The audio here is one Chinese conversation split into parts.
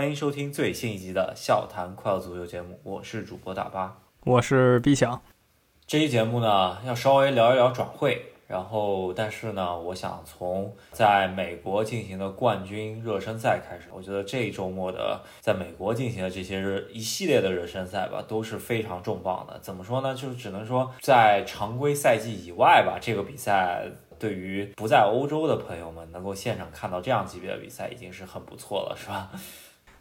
欢迎收听最新一集的笑谈快乐足球节目，我是主播大巴，我是毕强。这期节目呢，要稍微聊一聊转会，然后但是呢，我想从在美国进行的冠军热身赛开始。我觉得这一周末的在美国进行的这些热一系列的热身赛吧，都是非常重磅的。怎么说呢？就是只能说在常规赛季以外吧，这个比赛。对于不在欧洲的朋友们，能够现场看到这样级别的比赛，已经是很不错了，是吧？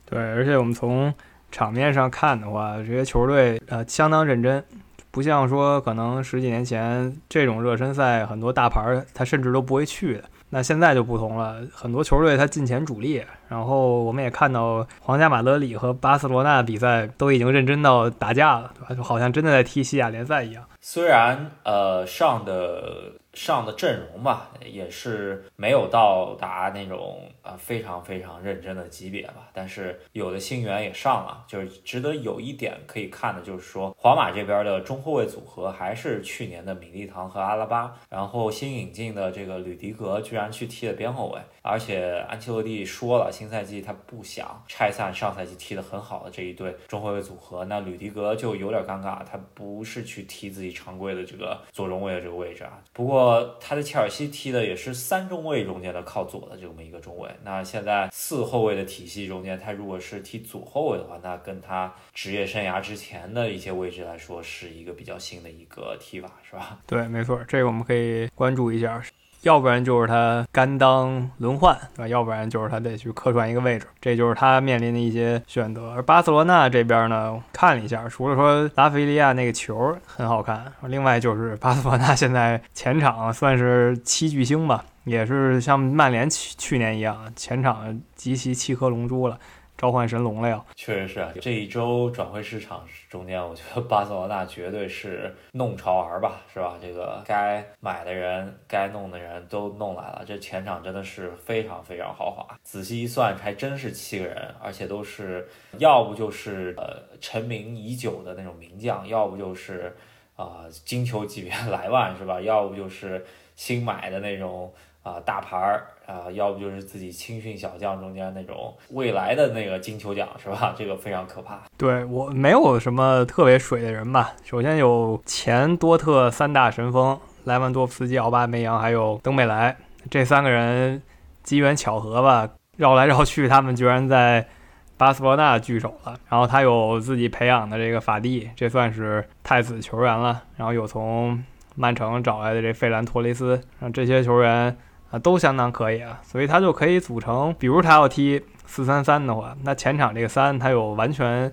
对，而且我们从场面上看的话，这些球队呃相当认真，不像说可能十几年前这种热身赛，很多大牌儿他甚至都不会去的。那现在就不同了，很多球队他进前主力，然后我们也看到皇家马德里和巴塞罗那比赛都已经认真到打架了，对吧？就好像真的在踢西甲联赛一样。虽然呃上的。上的阵容吧，也是没有到达那种啊非常非常认真的级别吧，但是有的新援也上了，就是值得有一点可以看的，就是说皇马这边的中后卫组合还是去年的米利唐和阿拉巴，然后新引进的这个吕迪格居然去踢了边后卫，而且安切洛蒂说了，新赛季他不想拆散上赛季踢得很好的这一对中后卫组合，那吕迪格就有点尴尬，他不是去踢自己常规的这个左中卫的这个位置啊，不过。他在切尔西踢的也是三中卫中间的靠左的这么一个中卫。那现在四后卫的体系中间，他如果是踢左后卫的话，那跟他职业生涯之前的一些位置来说，是一个比较新的一个踢法，是吧？对，没错，这个我们可以关注一下。要不然就是他甘当轮换，对吧？要不然就是他得去客串一个位置，这就是他面临的一些选择。而巴塞罗那这边呢，看了一下，除了说拉菲利亚那个球很好看，另外就是巴塞罗那现在前场算是七巨星吧，也是像曼联去去年一样，前场集齐七颗龙珠了。召唤神龙了呀！确实是啊，这一周转会市场中间，我觉得巴塞罗那绝对是弄潮儿吧，是吧？这个该买的人、该弄的人都弄来了，这前场真的是非常非常豪华。仔细一算，还真是七个人，而且都是要不就是呃成名已久的那种名将，要不就是啊金球级别莱万，是吧？要不就是新买的那种。啊，大牌儿啊，要不就是自己青训小将中间那种未来的那个金球奖是吧？这个非常可怕。对我没有什么特别水的人吧。首先有前多特三大神锋莱万多夫斯基、奥巴梅扬，还有登贝莱这三个人，机缘巧合吧，绕来绕去，他们居然在巴塞罗那聚首了。然后他有自己培养的这个法蒂，这算是太子球员了。然后有从曼城找来的这费兰托雷斯，让这些球员。啊，都相当可以啊，所以他就可以组成，比如他要踢四三三的话，那前场这个三，他有完全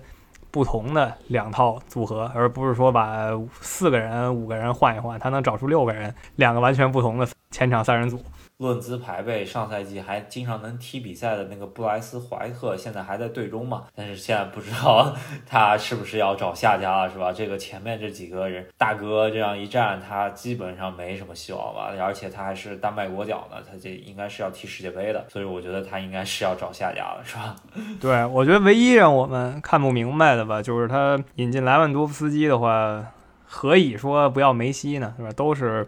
不同的两套组合，而不是说把四个人、五个人换一换，他能找出六个人，两个完全不同的前场三人组。论资排辈，上赛季还经常能踢比赛的那个布莱斯怀特，现在还在队中嘛？但是现在不知道他是不是要找下家了，是吧？这个前面这几个人大哥这样一站，他基本上没什么希望吧？而且他还是丹麦国脚呢，他这应该是要踢世界杯的，所以我觉得他应该是要找下家了，是吧？对，我觉得唯一让我们看不明白的吧，就是他引进莱万多夫斯基的话，何以说不要梅西呢？是吧？都是。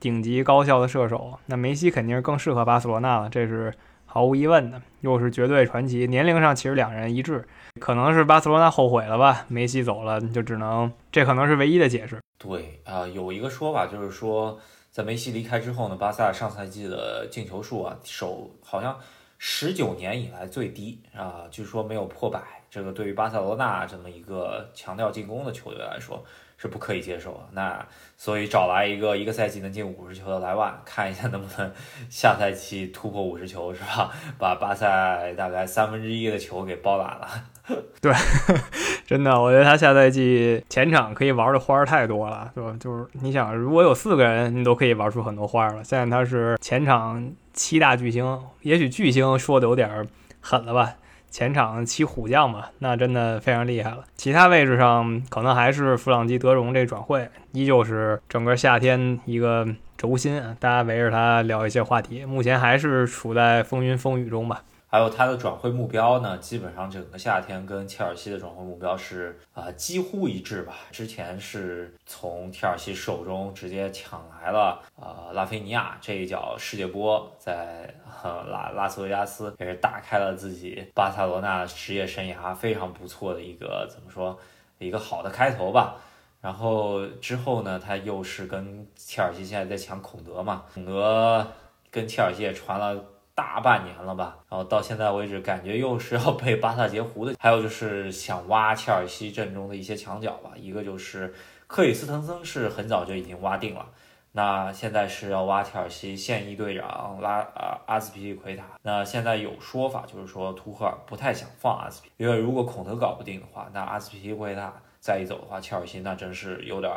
顶级高效的射手，那梅西肯定是更适合巴塞罗那了，这是毫无疑问的。又是绝对传奇，年龄上其实两人一致，可能是巴塞罗那后悔了吧？梅西走了，就只能这可能是唯一的解释。对啊，有一个说法就是说，在梅西离开之后呢，巴萨上赛季的进球数啊，首好像十九年以来最低啊，据说没有破百。这个对于巴塞罗那这么一个强调进攻的球队来说。是不可以接受的。那所以找来一个一个赛季能进五十球的莱万，看一下能不能下赛季突破五十球，是吧？把巴萨大概三分之一的球给包揽了。对，真的，我觉得他下赛季前场可以玩的花儿太多了，是吧？就是你想，如果有四个人，你都可以玩出很多花儿了。现在他是前场七大巨星，也许巨星说的有点狠了吧？前场七虎将嘛，那真的非常厉害了。其他位置上可能还是弗朗基德容这转会，依旧是整个夏天一个轴心啊，大家围着他聊一些话题。目前还是处在风云风雨中吧。还有他的转会目标呢，基本上整个夏天跟切尔西的转会目标是啊几乎一致吧。之前是从切尔西手中直接抢来了呃拉菲尼亚这一脚世界波，在拉拉斯维加斯也是打开了自己巴塞罗那职业生涯非常不错的一个怎么说一个好的开头吧。然后之后呢，他又是跟切尔西现在在抢孔德嘛，孔德跟切尔西也传了大半年了吧，然后到现在为止，感觉又是要被巴萨截胡的。还有就是想挖切尔西阵中的一些墙角吧，一个就是克里斯滕森是很早就已经挖定了，那现在是要挖切尔西现役队长拉啊阿斯皮利奎塔。那现在有说法就是说图赫尔不太想放阿斯皮，因为如果孔德搞不定的话，那阿斯皮利奎塔。再一走的话，切尔西那真是有点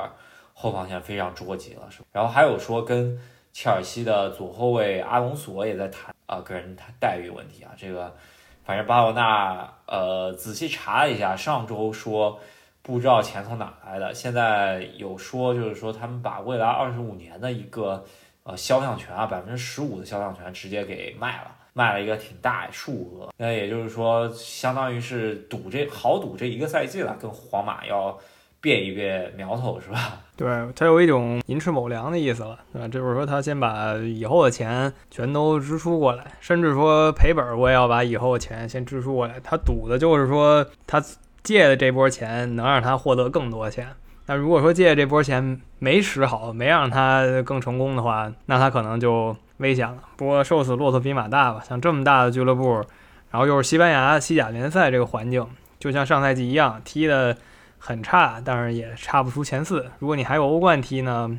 后防线非常捉急了，是吧？然后还有说跟切尔西的左后卫阿隆索也在谈啊个人待遇问题啊，这个反正巴罗纳呃仔细查了一下，上周说不知道钱从哪来的，现在有说就是说他们把未来二十五年的一个呃肖像权啊百分之十五的肖像权直接给卖了。卖了一个挺大数额，那也就是说，相当于是赌这豪赌这一个赛季了，跟皇马要变一变苗头，是吧？对他有一种寅吃卯粮的意思了，对吧？就是说他先把以后的钱全都支出过来，甚至说赔本，我也要把以后的钱先支出过来。他赌的就是说他借的这波钱能让他获得更多钱。那如果说借这波钱没使好，没让他更成功的话，那他可能就。危险了，不过瘦死骆驼比马大吧。像这么大的俱乐部，然后又是西班牙西甲联赛这个环境，就像上赛季一样，踢的很差，但是也差不出前四。如果你还有欧冠踢呢，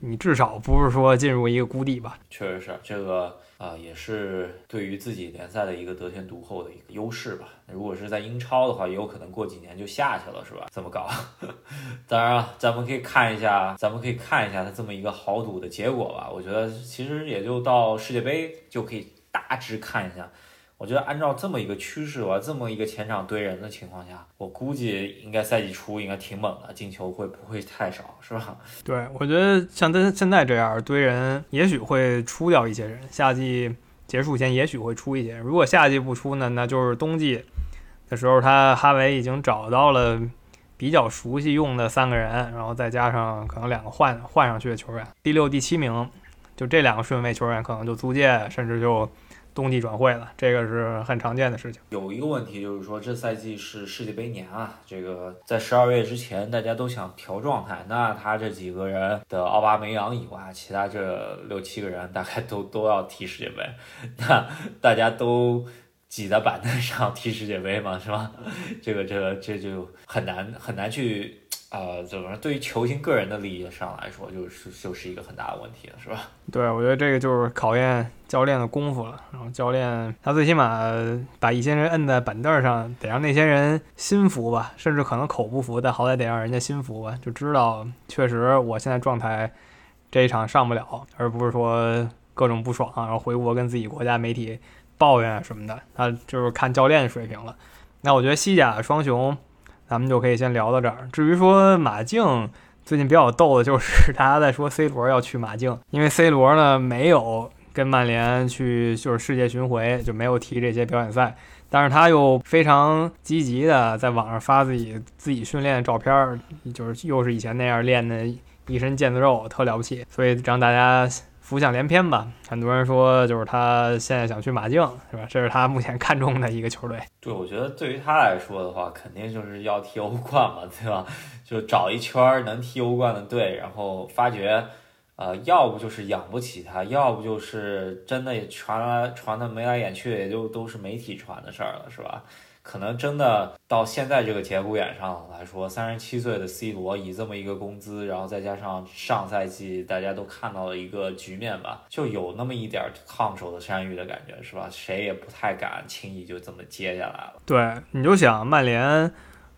你至少不是说进入一个谷底吧？确实是这个。啊，也是对于自己联赛的一个得天独厚的一个优势吧。如果是在英超的话，也有可能过几年就下去了，是吧？这么搞。当然了，咱们可以看一下，咱们可以看一下他这么一个豪赌的结果吧。我觉得其实也就到世界杯就可以大致看一下。我觉得按照这么一个趋势吧，这么一个前场堆人的情况下，我估计应该赛季初应该挺猛的，进球会不会太少，是吧？对，我觉得像他现在这样堆人，也许会出掉一些人，夏季结束前也许会出一些。如果夏季不出呢，那就是冬季的时候，他哈维已经找到了比较熟悉用的三个人，然后再加上可能两个换换上去的球员，第六、第七名，就这两个顺位球员可能就租借，甚至就。冬季转会了，这个是很常见的事情。有一个问题就是说，这赛季是世界杯年啊，这个在十二月之前，大家都想调状态。那他这几个人的奥巴梅扬以外，其他这六七个人大概都都要踢世界杯，那大家都挤在板凳上踢世界杯嘛，是吧？这个这个这就很难很难去。呃，怎么说？对于球星个人的利益上来说，就是就是一个很大的问题了，是吧？对，我觉得这个就是考验教练的功夫了。然后教练他最起码把一些人摁在板凳上，得让那些人心服吧，甚至可能口不服，但好歹得让人家心服吧，就知道确实我现在状态这一场上不了，而不是说各种不爽，然后回国跟自己国家媒体抱怨什么的。他就是看教练水平了。那我觉得西甲双雄。咱们就可以先聊到这儿。至于说马竞，最近比较逗的就是 大家在说 C 罗要去马竞，因为 C 罗呢没有跟曼联去就是世界巡回，就没有踢这些表演赛。但是他又非常积极的在网上发自己自己训练的照片，就是又是以前那样练的一身腱子肉，特了不起，所以让大家。浮想联翩吧，很多人说就是他现在想去马竞，是吧？这是他目前看中的一个球队。对，我觉得对于他来说的话，肯定就是要踢欧冠嘛，对吧？就找一圈能踢欧冠的队，然后发觉，呃，要不就是养不起他，要不就是真的也传来传的眉来眼去，也就都是媒体传的事儿了，是吧？可能真的到现在这个节骨眼上来说，三十七岁的 C 罗以这么一个工资，然后再加上上赛季大家都看到了一个局面吧，就有那么一点烫手的山芋的感觉，是吧？谁也不太敢轻易就这么接下来了。对，你就想曼联，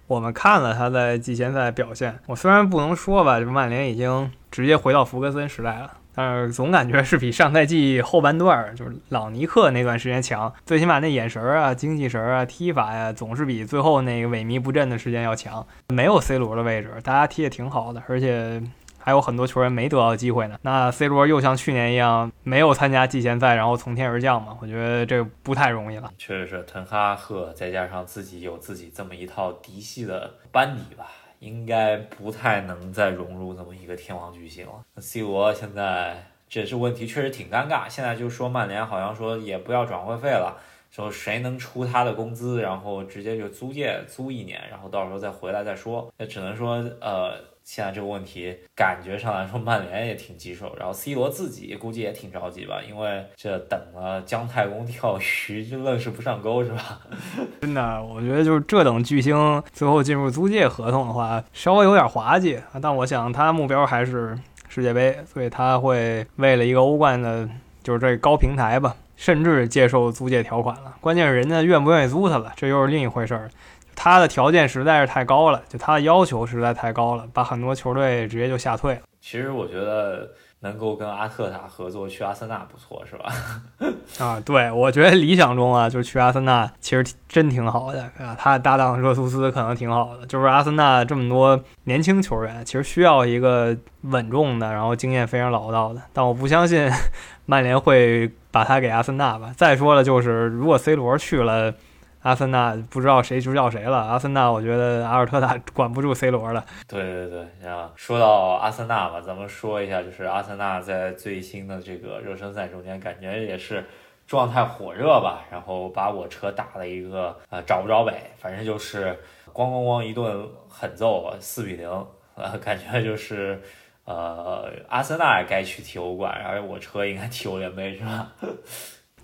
我们看了他在季前赛表现，我虽然不能说吧，就曼联已经直接回到福格森时代了。但是总感觉是比上赛季后半段，就是朗尼克那段时间强，最起码那眼神儿啊、精气神儿啊、踢法呀，总是比最后那个萎靡不振的时间要强。没有 C 罗的位置，大家踢也挺好的，而且还有很多球员没得到机会呢。那 C 罗又像去年一样没有参加季前赛，然后从天而降嘛？我觉得这不太容易了。确实是滕哈赫再加上自己有自己这么一套嫡系的班底吧，应该不太能再融入这么一个天王巨星了。那 C 罗现在这是问题，确实挺尴尬。现在就说曼联好像说也不要转会费了。说谁能出他的工资，然后直接就租借租一年，然后到时候再回来再说。那只能说，呃，现在这个问题感觉上来说，曼联也挺棘手，然后 C 罗自己估计也挺着急吧，因为这等了姜太公钓鱼，就愣是不上钩，是吧？真的，我觉得就是这等巨星最后进入租借合同的话，稍微有点滑稽。但我想他目标还是世界杯，所以他会为了一个欧冠的，就是这高平台吧。甚至接受租借条款了，关键是人家愿不愿意租他了，这又是另一回事儿。他的条件实在是太高了，就他的要求实在太高了，把很多球队直接就吓退了。其实我觉得。能够跟阿特塔合作去阿森纳不错是吧？啊，对，我觉得理想中啊，就是去阿森纳其实真挺好的啊。他的搭档热苏斯可能挺好的，就是阿森纳这么多年轻球员，其实需要一个稳重的，然后经验非常老道的。但我不相信曼联会把他给阿森纳吧。再说了，就是如果 C 罗去了。阿森纳不知道谁执教谁了。阿森纳，我觉得阿尔特塔 管不住 C 罗了。对对对，啊，说到阿森纳吧，咱们说一下，就是阿森纳在最新的这个热身赛中间，感觉也是状态火热吧。然后把我车打了一个呃找不着北，反正就是咣咣咣一顿狠揍，四比零。呃，感觉就是呃阿森纳该去踢欧冠，而我车应该踢欧联杯，是吧？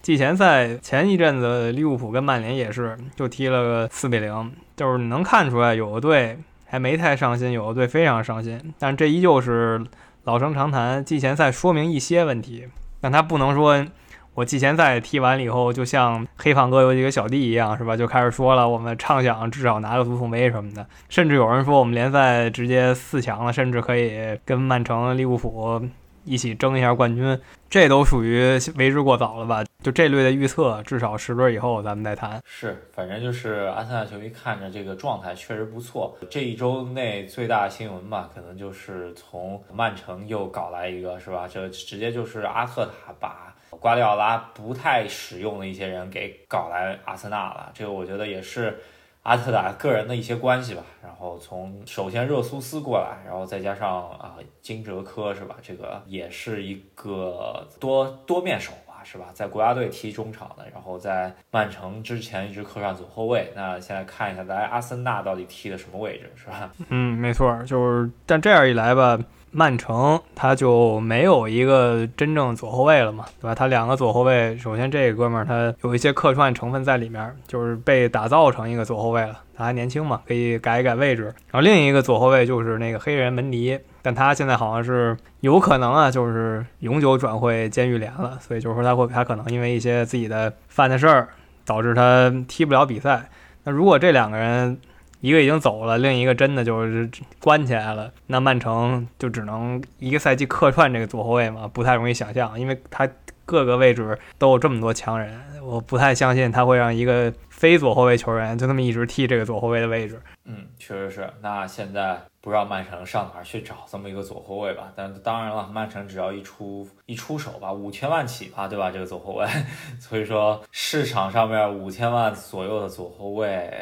季前赛前一阵子，利物浦跟曼联也是就踢了个四比零，就是能看出来有的队还没太上心，有的队非常上心。但这依旧是老生常谈，季前赛说明一些问题，但他不能说我季前赛踢完了以后，就像黑胖哥有几个小弟一样，是吧？就开始说了，我们畅想至少拿个足总杯什么的，甚至有人说我们联赛直接四强了，甚至可以跟曼城、利物浦。一起争一下冠军，这都属于为之过早了吧？就这类的预测，至少十轮以后咱们再谈。是，反正就是阿森纳球迷看着这个状态确实不错。这一周内最大新闻吧，可能就是从曼城又搞来一个，是吧？这直接就是阿特塔把瓜迪奥拉不太使用的一些人给搞来阿森纳了。这个我觉得也是。阿特塔个人的一些关系吧，然后从首先热苏斯过来，然后再加上啊金哲科是吧？这个也是一个多多面手，是吧？在国家队踢中场的，然后在曼城之前一直客串左后卫。那现在看一下在阿森纳到底踢的什么位置，是吧？嗯，没错，就是但这样一来吧。曼城他就没有一个真正左后卫了嘛，对吧？他两个左后卫，首先这个哥们儿他有一些客串成分在里面，就是被打造成一个左后卫了。他还年轻嘛，可以改一改位置。然后另一个左后卫就是那个黑人门迪，但他现在好像是有可能啊，就是永久转会监狱联了，所以就是说他会他可能因为一些自己的犯的事儿，导致他踢不了比赛。那如果这两个人，一个已经走了，另一个真的就是关起来了。那曼城就只能一个赛季客串这个左后卫嘛，不太容易想象，因为他各个位置都有这么多强人，我不太相信他会让一个非左后卫球员就那么一直踢这个左后卫的位置。嗯，确实是。那现在。不知道曼城上哪儿去找这么一个左后卫吧？但当然了，曼城只要一出一出手吧，五千万起吧，对吧？这个左后卫，所以说市场上面五千万左右的左后卫，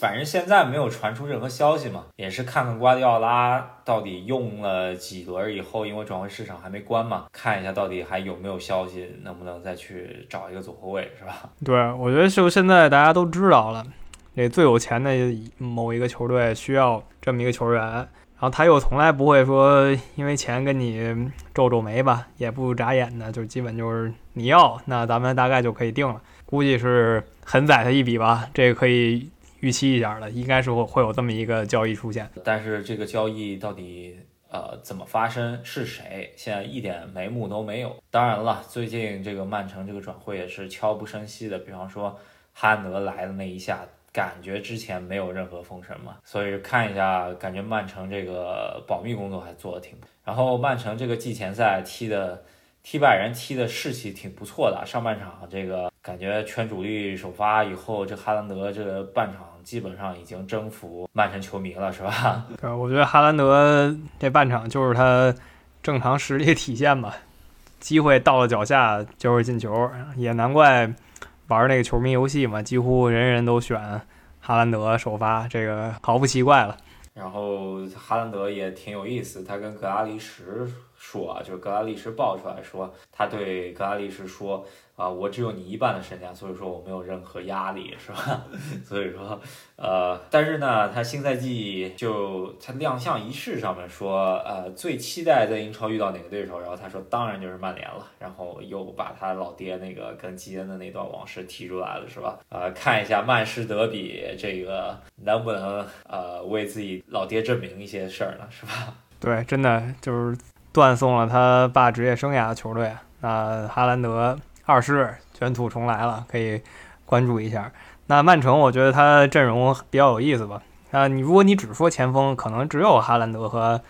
反正现在没有传出任何消息嘛，也是看看瓜迪奥拉到底用了几轮以后，因为转会市场还没关嘛，看一下到底还有没有消息，能不能再去找一个左后卫，是吧？对，我觉得就现在大家都知道了。那最有钱的某一个球队需要这么一个球员，然后他又从来不会说因为钱跟你皱皱眉吧，也不眨眼的，就基本就是你要，那咱们大概就可以定了。估计是很宰他一笔吧，这个可以预期一下了，应该是会会有这么一个交易出现。但是这个交易到底呃怎么发生，是谁，现在一点眉目都没有。当然了，最近这个曼城这个转会也是悄不声息的，比方说哈兰德来的那一下。感觉之前没有任何风声嘛，所以看一下，感觉曼城这个保密工作还做得挺。然后曼城这个季前赛踢的踢拜仁踢的士气挺不错的，上半场这个感觉全主力首发以后，这哈兰德这半场基本上已经征服曼城球迷了，是吧？对，我觉得哈兰德这半场就是他正常实力体现吧，机会到了脚下就是进球，也难怪玩那个球迷游戏嘛，几乎人人都选哈兰德首发，这个毫不奇怪了。然后哈兰德也挺有意思，他跟格拉利什说啊，就是格拉利什爆出来说，他对格拉利什说。啊，我只有你一半的身价，所以说我没有任何压力，是吧？所以说，呃，但是呢，他新赛季就他亮相仪式上面说，呃，最期待在英超遇到哪个对手，然后他说当然就是曼联了，然后又把他老爹那个跟基恩的那段往事提出来了，是吧？呃，看一下曼市德比这个能不能呃为自己老爹证明一些事儿呢，是吧？对，真的就是断送了他爸职业生涯的球队，那哈兰德。二世卷土重来了，可以关注一下。那曼城，我觉得他阵容比较有意思吧。啊，你如果你只说前锋，可能只有哈兰德和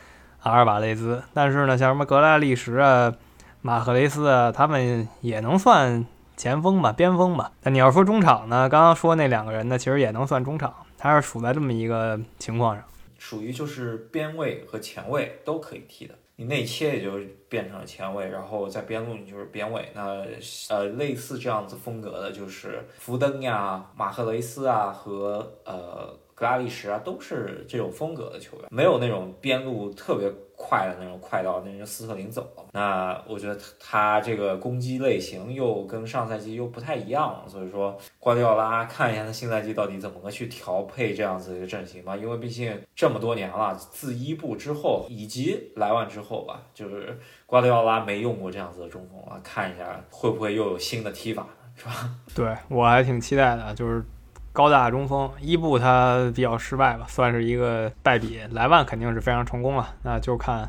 阿尔瓦雷兹。但是呢，像什么格拉利什啊、马赫雷斯啊，他们也能算前锋吧，边锋吧。那你要说中场呢？刚刚说那两个人呢，其实也能算中场，他是处在这么一个情况上，属于就是边卫和前卫都可以踢的。你内切也就变成了前卫，然后在边路你就是边卫。那呃，类似这样子风格的，就是福登呀、马赫雷斯啊和呃。格拉利什啊，都是这种风格的球员，没有那种边路特别快的那种快到那种斯特林走了。那我觉得他这个攻击类型又跟上赛季又不太一样了，所以说瓜迪奥拉看一下他新赛季到底怎么个去调配这样子一个阵型吧。因为毕竟这么多年了，自伊布之后以及莱万之后吧，就是瓜迪奥拉没用过这样子的中锋啊，看一下会不会又有新的踢法，是吧？对我还挺期待的，就是。高大中锋伊布他比较失败吧，算是一个败笔。莱万肯定是非常成功了，那就看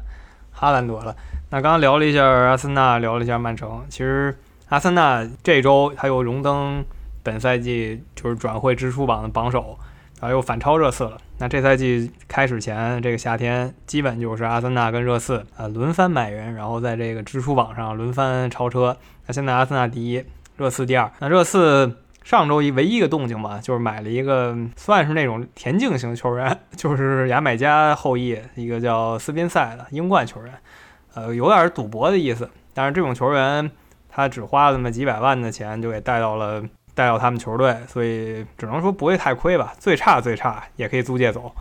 哈兰德了。那刚刚聊了一下阿森纳，聊了一下曼城。其实阿森纳这周他又荣登本赛季就是转会支出榜的榜首，然后又反超热刺了。那这赛季开始前这个夏天，基本就是阿森纳跟热刺啊轮番买人，然后在这个支出榜上轮番超车。那现在阿森纳第一，热刺第二。那热刺。上周一唯一一个动静吧，就是买了一个算是那种田径型球员，就是牙买加后裔，一个叫斯宾塞的英冠球员，呃，有点赌博的意思。但是这种球员，他只花了那么几百万的钱就给带到了带到他们球队，所以只能说不会太亏吧。最差最差也可以租借走。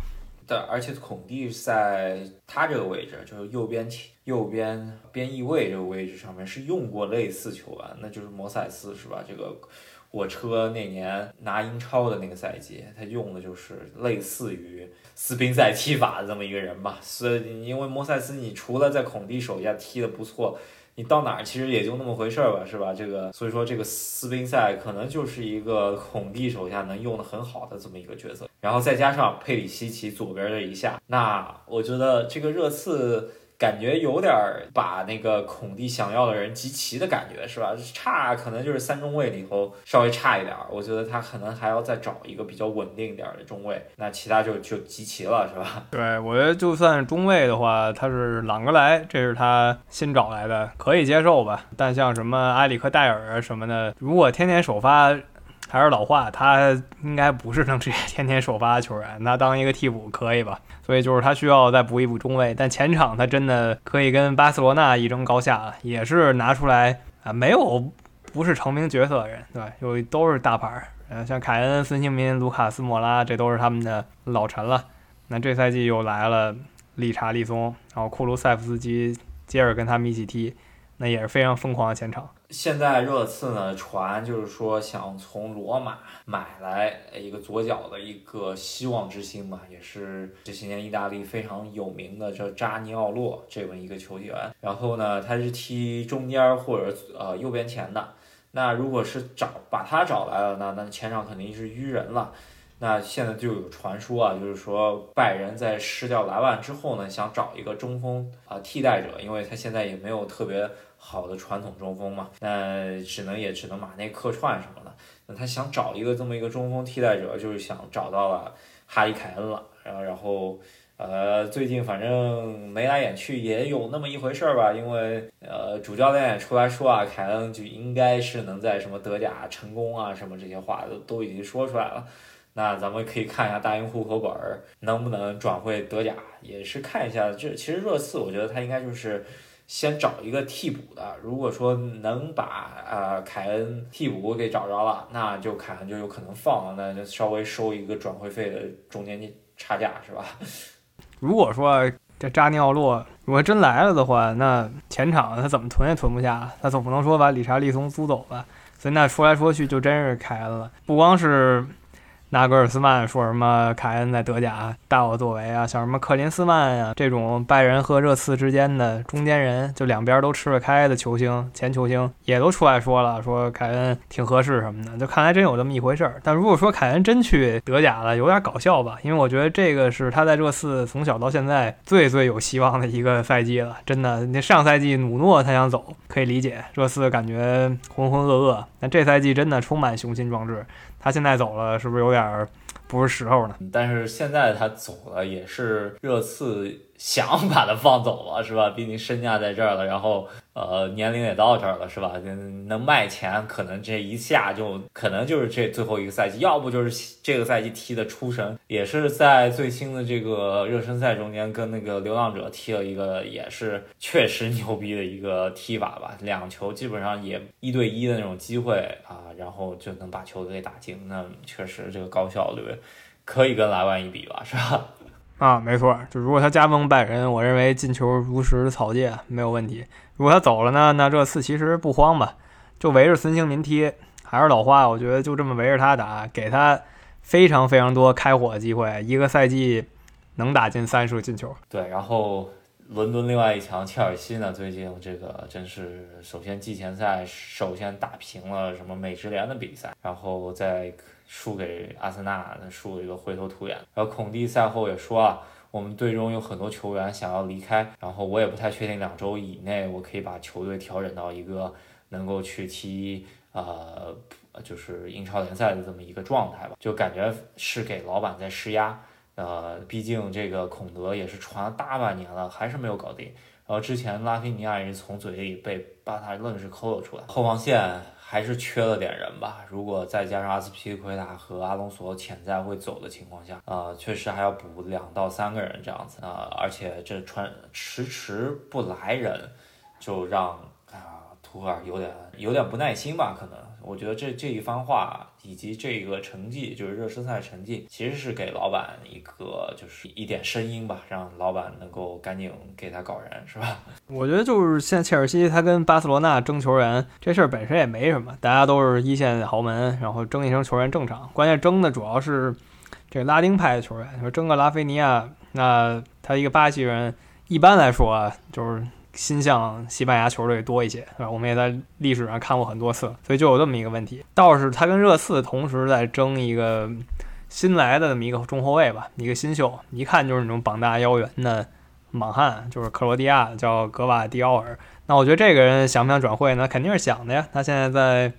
对，而且孔蒂在他这个位置，就是右边右边边翼位这个位置上面是用过类似球员，那就是摩塞斯是吧？这个。火车那年拿英超的那个赛季，他用的就是类似于斯宾塞踢法的这么一个人吧。所以，因为莫塞斯，你除了在孔蒂手下踢的不错，你到哪儿其实也就那么回事儿吧，是吧？这个，所以说这个斯宾塞可能就是一个孔蒂手下能用的很好的这么一个角色。然后再加上佩里西奇左边这一下，那我觉得这个热刺。感觉有点把那个孔蒂想要的人集齐的感觉，是吧？差可能就是三中卫里头稍微差一点儿，我觉得他可能还要再找一个比较稳定点儿的中卫，那其他就就集齐了，是吧？对，我觉得就算中卫的话，他是朗格莱，这是他新找来的，可以接受吧？但像什么埃里克戴尔啊什么的，如果天天首发。还是老话，他应该不是能直接天天首发球员，那当一个替补可以吧？所以就是他需要再补一补中卫，但前场他真的可以跟巴塞罗那一争高下了，也是拿出来啊，没有不是成名角色的人，对吧？有都是大牌儿，嗯，像凯恩、孙兴民、卢卡斯莫拉，这都是他们的老臣了。那这赛季又来了理查利松，然后库卢塞夫斯基接着跟他们一起踢。那也是非常疯狂的前场。现在热刺呢传就是说想从罗马买来一个左脚的一个希望之星吧，也是这些年意大利非常有名的叫扎尼奥洛这么一个球员。然后呢，他是踢中间或者呃右边前的。那如果是找把他找来了那，那前场肯定是淤人了。那现在就有传说啊，就是说拜仁在失掉莱万之后呢，想找一个中锋啊替代者，因为他现在也没有特别好的传统中锋嘛，那只能也只能马内客串什么的。那他想找一个这么一个中锋替代者，就是想找到了哈里凯恩了。然后，呃，最近反正眉来眼去也有那么一回事儿吧，因为呃主教练也出来说啊，凯恩就应该是能在什么德甲成功啊什么这些话都都已经说出来了。那咱们可以看一下大英户口本儿能不能转会德甲，也是看一下。这其实热刺，我觉得他应该就是先找一个替补的。如果说能把呃凯恩替补给找着了，那就凯恩就有可能放了，那就稍微收一个转会费的中间差价，是吧？如果说这扎尼奥洛如果真来了的话，那前场他怎么囤也囤不下，他总不能说把理查利松租走吧？所以那说来说去就真是凯恩了，不光是。纳格尔斯曼说什么凯恩在德甲大有作为啊，像什么克林斯曼呀这种拜仁和热刺之间的中间人，就两边都吃得开的球星、前球星也都出来说了，说凯恩挺合适什么的，就看来真有这么一回事儿。但如果说凯恩真去德甲了，有点搞笑吧？因为我觉得这个是他在热刺从小到现在最最有希望的一个赛季了，真的。那上赛季努诺他想走可以理解，热刺感觉浑浑噩噩，但这赛季真的充满雄心壮志。他现在走了，是不是有点不是时候呢？但是现在他走了，也是热刺。想把他放走了是吧？毕竟身价在这儿了，然后呃年龄也到这儿了是吧？能卖钱，可能这一下就可能就是这最后一个赛季，要不就是这个赛季踢的出神，也是在最新的这个热身赛中间跟那个流浪者踢了一个，也是确实牛逼的一个踢法吧。两球基本上也一对一的那种机会啊，然后就能把球给打进，那确实这个高效率可以跟莱万一比吧，是吧？啊，没错，就如果他加盟拜仁，我认为进球如实草芥没有问题。如果他走了呢，那热刺其实不慌吧，就围着孙兴民踢。还是老话，我觉得就这么围着他打，给他非常非常多开火的机会，一个赛季能打进三十个进球。对，然后伦敦另外一强切尔西呢，最近这个真是首先季前赛首先打平了什么美职联的比赛，然后再。输给阿森纳，输了一个灰头土脸。然后孔蒂赛后也说啊，我们队中有很多球员想要离开，然后我也不太确定两周以内我可以把球队调整到一个能够去踢呃，就是英超联赛的这么一个状态吧。就感觉是给老板在施压，呃，毕竟这个孔德也是传了大半年了，还是没有搞定。然后之前拉菲尼亚也是从嘴里被巴塔愣是抠了出来，后防线。还是缺了点人吧。如果再加上阿斯皮利奎塔和阿隆索潜在会走的情况下，呃，确实还要补两到三个人这样子啊。而且这传迟迟不来人，就让图赫尔有点有点不耐心吧，可能。我觉得这这一番话以及这个成绩，就是热身赛成绩，其实是给老板一个就是一点声音吧，让老板能够赶紧给他搞人，是吧？我觉得就是现在切尔西他跟巴塞罗那争球员这事儿本身也没什么，大家都是一线豪门，然后争一争球员正常。关键争的主要是这拉丁派的球员，说争个拉菲尼亚，那他一个巴西人，一般来说啊，就是。心向西班牙球队多一些，对吧？我们也在历史上看过很多次，所以就有这么一个问题。倒是他跟热刺同时在争一个 新来的这么一个中后卫吧，一个新秀，一看就是那种膀大腰圆的莽汉，就是克罗地亚叫格瓦迪奥尔。那我觉得这个人想不想转会呢？肯定是想的呀。他现在在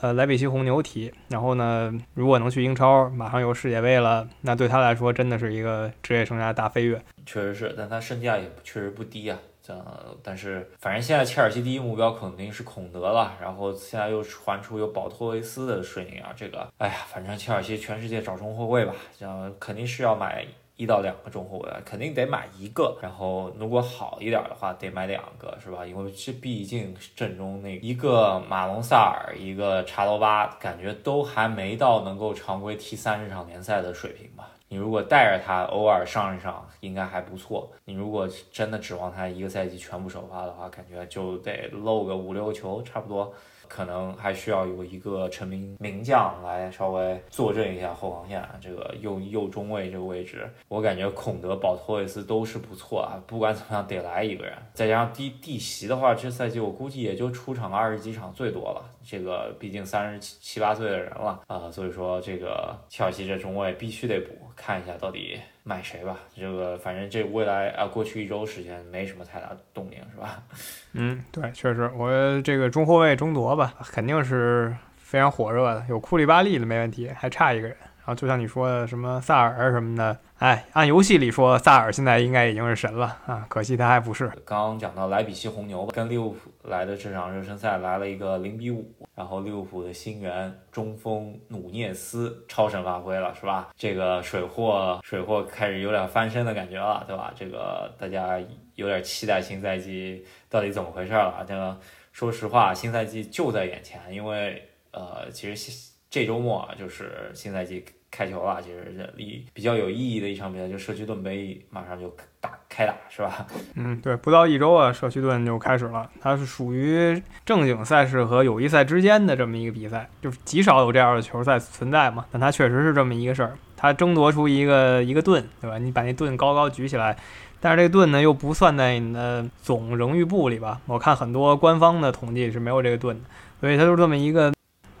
呃莱比锡红牛踢，然后呢，如果能去英超，马上有世界杯了，那对他来说真的是一个职业生涯大飞跃。确实是，但他身价也确实不低啊。像，但是反正现在切尔西第一目标肯定是孔德了，然后现在又传出有保托维斯的声音啊，这个，哎呀，反正切尔西全世界找中后卫吧，样肯定是要买一到两个中后卫，肯定得买一个，然后如果好一点的话，得买两个，是吧？因为这毕竟阵中那一个马龙萨尔，一个查罗巴，感觉都还没到能够常规踢三十场联赛的水平吧。你如果带着他偶尔上一上，应该还不错。你如果真的指望他一个赛季全部首发的话，感觉就得漏个五六球，差不多。可能还需要有一个成名名将来稍微坐镇一下后防线，这个右右中卫这个位置，我感觉孔德、保托维斯都是不错啊。不管怎么样，得来一个人。再加上地地席的话，这赛季我估计也就出场二十几场最多了。这个毕竟三十七七八岁的人了啊，所以说这个切尔西这中卫必须得补，看一下到底。买谁吧，这个反正这未来啊，过去一周时间没什么太大动静，是吧？嗯，对，确实，我这个中后卫争夺吧，肯定是非常火热的。有库里巴利的没问题，还差一个人后就像你说的什么萨尔什么的，哎，按游戏里说萨尔现在应该已经是神了啊，可惜他还不是。刚讲到莱比锡红牛吧跟利物浦来的这场热身赛来了一个零比五，然后利物浦的新援中锋努涅斯超神发挥了，是吧？这个水货水货开始有点翻身的感觉了，对吧？这个大家有点期待新赛季到底怎么回事了。这个说实话，新赛季就在眼前，因为呃，其实这周末啊就是新赛季。开球了，其实离比较有意义的一场比赛，就社区盾杯马上就打开打，是吧？嗯，对，不到一周啊，社区盾就开始了。它是属于正经赛事和友谊赛之间的这么一个比赛，就是极少有这样的球赛存在嘛。但它确实是这么一个事儿，它争夺出一个一个盾，对吧？你把那盾高高举起来，但是这个盾呢又不算在你的总荣誉簿里吧？我看很多官方的统计是没有这个盾的，所以它就是这么一个。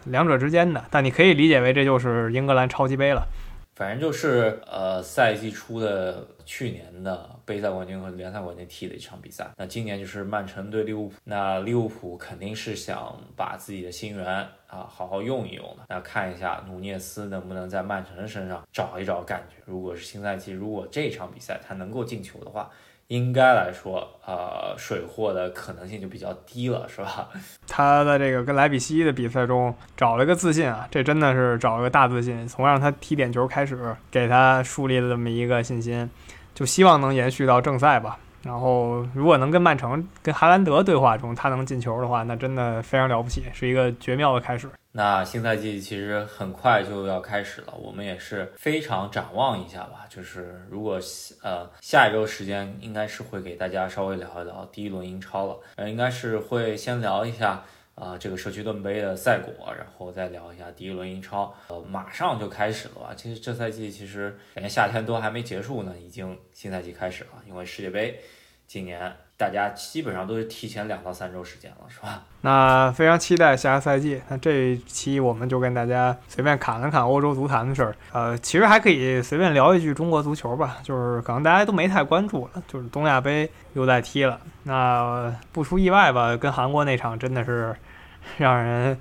两者之间的，但你可以理解为这就是英格兰超级杯了。反正就是呃，赛季初的去年的杯赛冠军和联赛冠军踢的一场比赛。那今年就是曼城对利物浦，那利物浦肯定是想把自己的新援啊好好用一用的。那看一下努涅斯能不能在曼城的身上找一找感觉。如果是新赛季，如果这场比赛他能够进球的话。应该来说，呃，水货的可能性就比较低了，是吧？他在这个跟莱比锡的比赛中找了个自信啊，这真的是找了个大自信。从让他踢点球开始，给他树立了这么一个信心，就希望能延续到正赛吧。然后，如果能跟曼城、跟哈兰德对话中他能进球的话，那真的非常了不起，是一个绝妙的开始。那新赛季其实很快就要开始了，我们也是非常展望一下吧。就是如果呃下一周时间应该是会给大家稍微聊一聊第一轮英超了，呃，应该是会先聊一下啊这个社区盾杯的赛果，然后再聊一下第一轮英超。呃，马上就开始了吧？其实这赛季其实感觉夏天都还没结束呢，已经新赛季开始了，因为世界杯。今年大家基本上都是提前两到三周时间了，是吧？那非常期待下个赛季。那这一期我们就跟大家随便侃了侃欧洲足坛的事儿。呃，其实还可以随便聊一句中国足球吧，就是可能大家都没太关注了，就是东亚杯又在踢了。那不出意外吧，跟韩国那场真的是 让人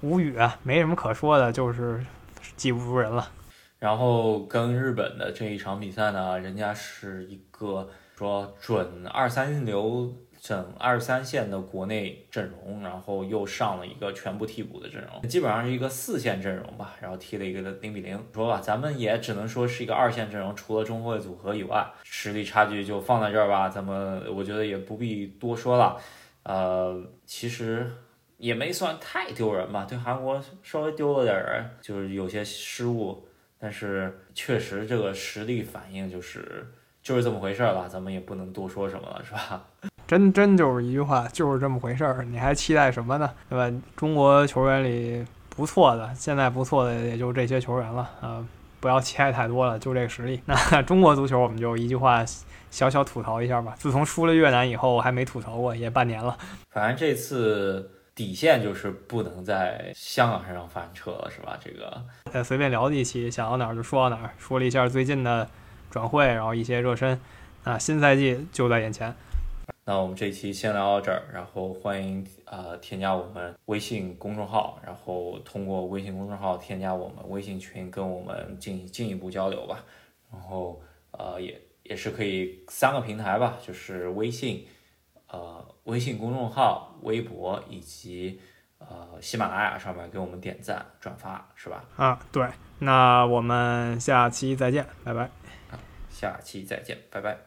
无语啊，没什么可说的，就是技不如人了。然后跟日本的这一场比赛呢，人家是一个。说准二三流整二三线的国内阵容，然后又上了一个全部替补的阵容，基本上是一个四线阵容吧，然后踢了一个零比零。说吧，咱们也只能说是一个二线阵容，除了中后卫组合以外，实力差距就放在这儿吧。咱们我觉得也不必多说了。呃，其实也没算太丢人吧，对韩国稍微丢了点儿，就是有些失误，但是确实这个实力反应就是。就是这么回事儿吧，咱们也不能多说什么了，是吧？真真就是一句话，就是这么回事儿，你还期待什么呢？对吧？中国球员里不错的，现在不错的也就这些球员了啊，不要期待太多了，就这个实力。那中国足球，我们就一句话小小吐槽一下吧。自从输了越南以后，我还没吐槽过，也半年了。反正这次底线就是不能在香港身上翻车了，是吧？这个呃，随便聊一期，想到哪儿就说到哪儿，说了一下最近的。转会，然后一些热身，啊，新赛季就在眼前。那我们这期先聊到这儿，然后欢迎呃添加我们微信公众号，然后通过微信公众号添加我们微信群，跟我们进进一步交流吧。然后呃也也是可以三个平台吧，就是微信，呃微信公众号、微博以及呃喜马拉雅上面给我们点赞转发，是吧？啊，对。那我们下期再见，拜拜。下期再见，拜拜。